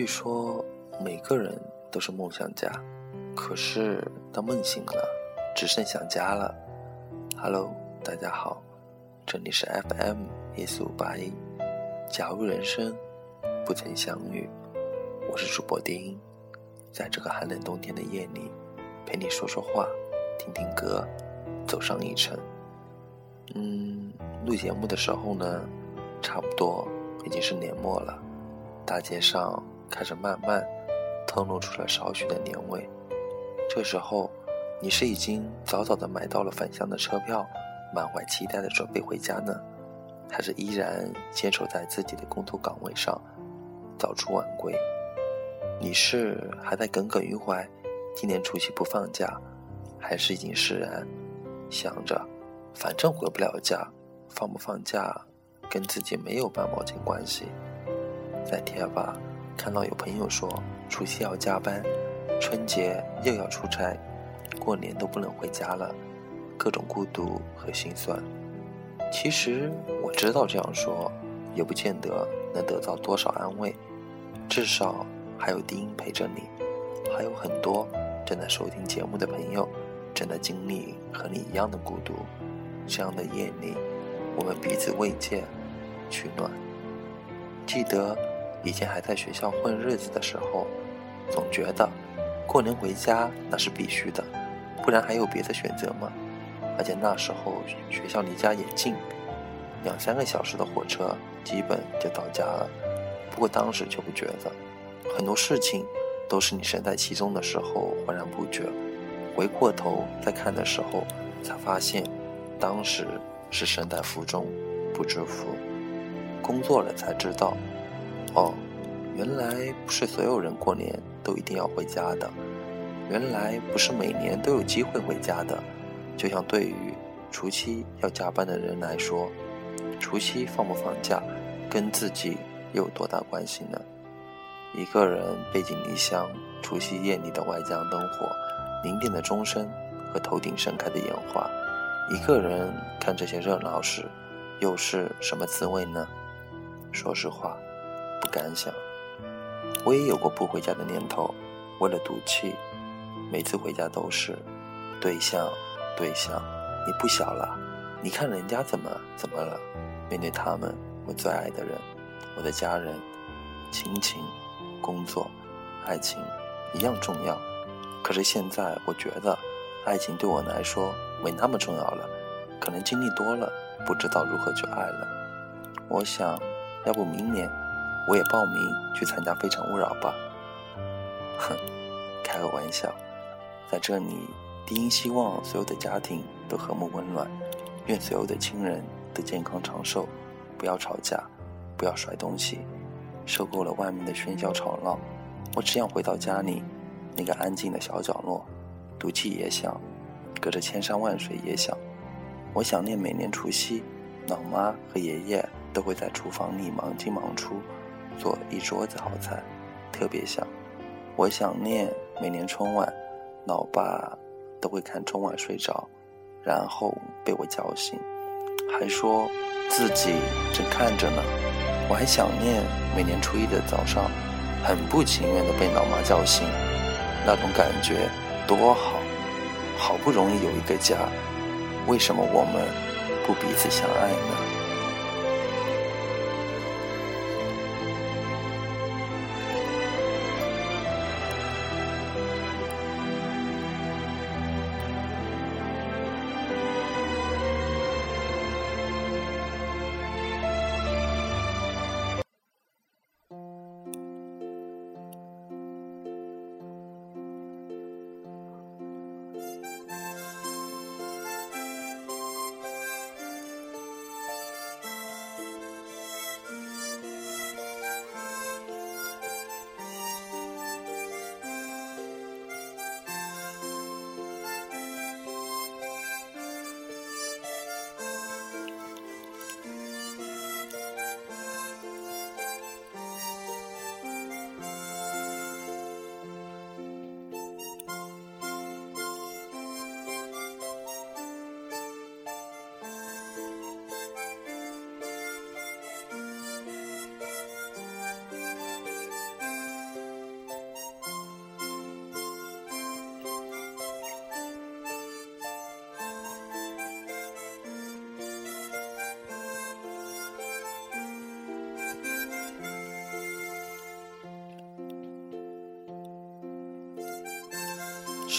据说每个人都是梦想家，可是当梦醒了，只剩想家了。Hello，大家好，这里是 FM 一四五八一，假如人生不曾相遇，我是主播丁，在这个寒冷冬天的夜里，陪你说说话，听听歌，走上一程。嗯，录节目的时候呢，差不多已经是年末了，大街上开始慢慢透露出了少许的年味。这时候，你是已经早早的买到了返乡的车票，满怀期待的准备回家呢，还是依然坚守在自己的工作岗位上，早出晚归？你是还在耿耿于怀，今年除夕不放假，还是已经释然，想着？反正回不了家，放不放假跟自己没有半毛钱关系。在贴吧看到有朋友说，除夕要加班，春节又要出差，过年都不能回家了，各种孤独和心酸。其实我知道这样说，也不见得能得到多少安慰，至少还有丁音陪着你，还有很多正在收听节目的朋友，正在经历和你一样的孤独。这样的夜里，我们彼此慰藉、取暖。记得以前还在学校混日子的时候，总觉得过年回家那是必须的，不然还有别的选择吗？而且那时候学校离家也近，两三个小时的火车基本就到家了。不过当时却不觉得，很多事情都是你身在其中的时候浑然不觉，回过头再看的时候，才发现。当时是身在福中不知福，工作了才知道，哦，原来不是所有人过年都一定要回家的，原来不是每年都有机会回家的。就像对于除夕要加班的人来说，除夕放不放假，跟自己有多大关系呢？一个人背井离乡，除夕夜里的外江灯火，零点的钟声和头顶盛开的烟花。一个人看这些热闹时，又是什么滋味呢？说实话，不敢想。我也有过不回家的念头，为了赌气，每次回家都是对象，对象，你不小了，你看人家怎么怎么了？面对他们，我最爱的人，我的家人，亲情、工作、爱情一样重要。可是现在，我觉得爱情对我来说。没那么重要了，可能经历多了，不知道如何去爱了。我想，要不明年我也报名去参加《非诚勿扰》吧。哼，开个玩笑。在这里，低音希望所有的家庭都和睦温暖，愿所有的亲人都健康长寿，不要吵架，不要摔东西。受够了外面的喧嚣吵闹，我只想回到家里那个安静的小角落，赌气也想。隔着千山万水也想，我想念每年除夕，老妈和爷爷都会在厨房里忙进忙出，做一桌子好菜，特别想。我想念每年春晚，老爸都会看春晚睡着，然后被我叫醒，还说自己正看着呢。我还想念每年初一的早上，很不情愿的被老妈叫醒，那种感觉多好。好不容易有一个家，为什么我们不彼此相爱呢？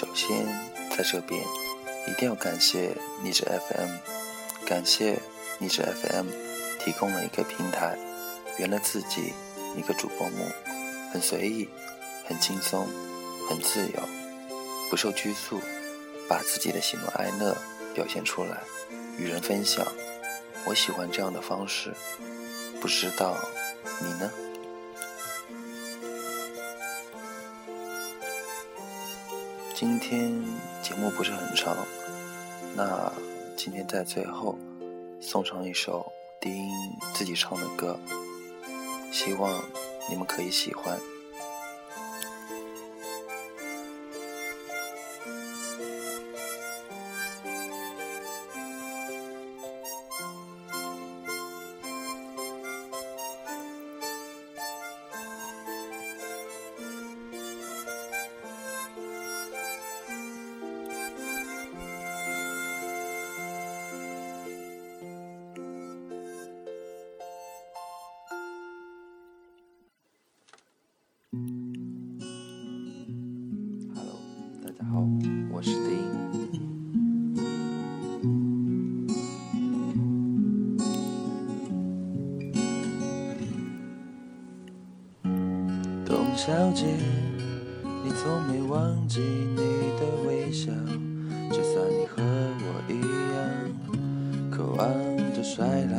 首先，在这边一定要感谢励志 FM，感谢励志 FM 提供了一个平台，圆了自己一个主播梦，很随意，很轻松，很自由，不受拘束，把自己的喜怒哀乐表现出来，与人分享。我喜欢这样的方式，不知道你呢？今天节目不是很长，那今天在最后送上一首低音自己唱的歌，希望你们可以喜欢。Hello，大家好，我是丁。董小姐，你从没忘记你的微笑，就算你和我一样渴望着衰老。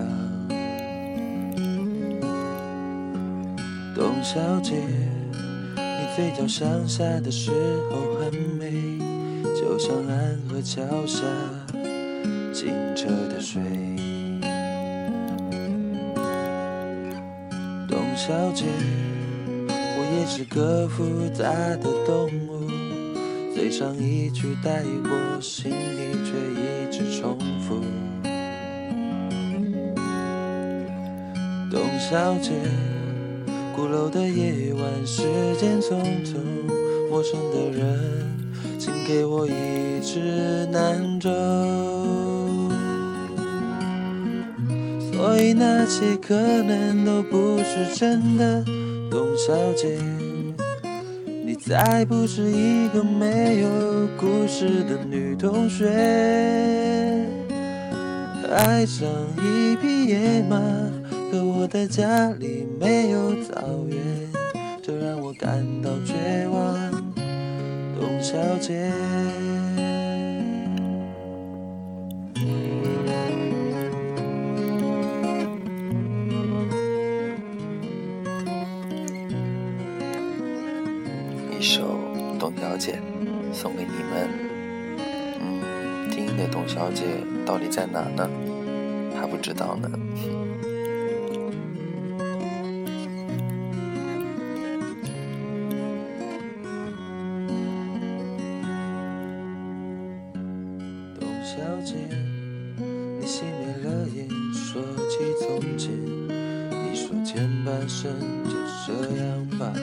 董小姐，嘴角向下的时候很美，就像安河桥下清澈的水。董小姐。我也是个复杂的动物，嘴上一句带过，心里却一直重复。董小姐，鼓楼的夜晚，时间匆匆，陌生的人，请给我一支南州。所以那些可能都不是真的。董小姐，你再不是一个没有故事的女同学。爱上一匹野马，我的家里没有草原，这让我感到绝望。董小姐。送给你们。嗯，听音的董小姐到底在哪呢？还不知道呢。半生就这样吧，还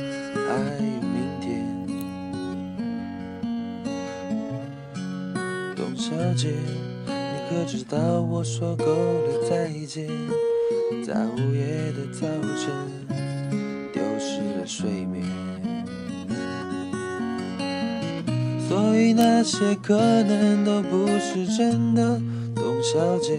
有明天。董小姐，你可知道我说够了再见，在午夜的早晨丢失了睡眠。所以那些可能都不是真的，董小姐，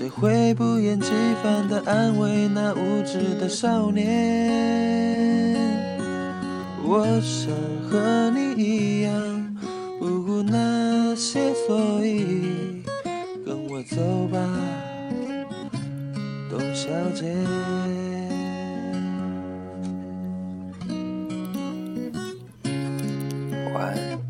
谁会不厌其烦的安慰那无知的少年？我想和你一样不顾那些所以跟我走吧董小姐。晚安。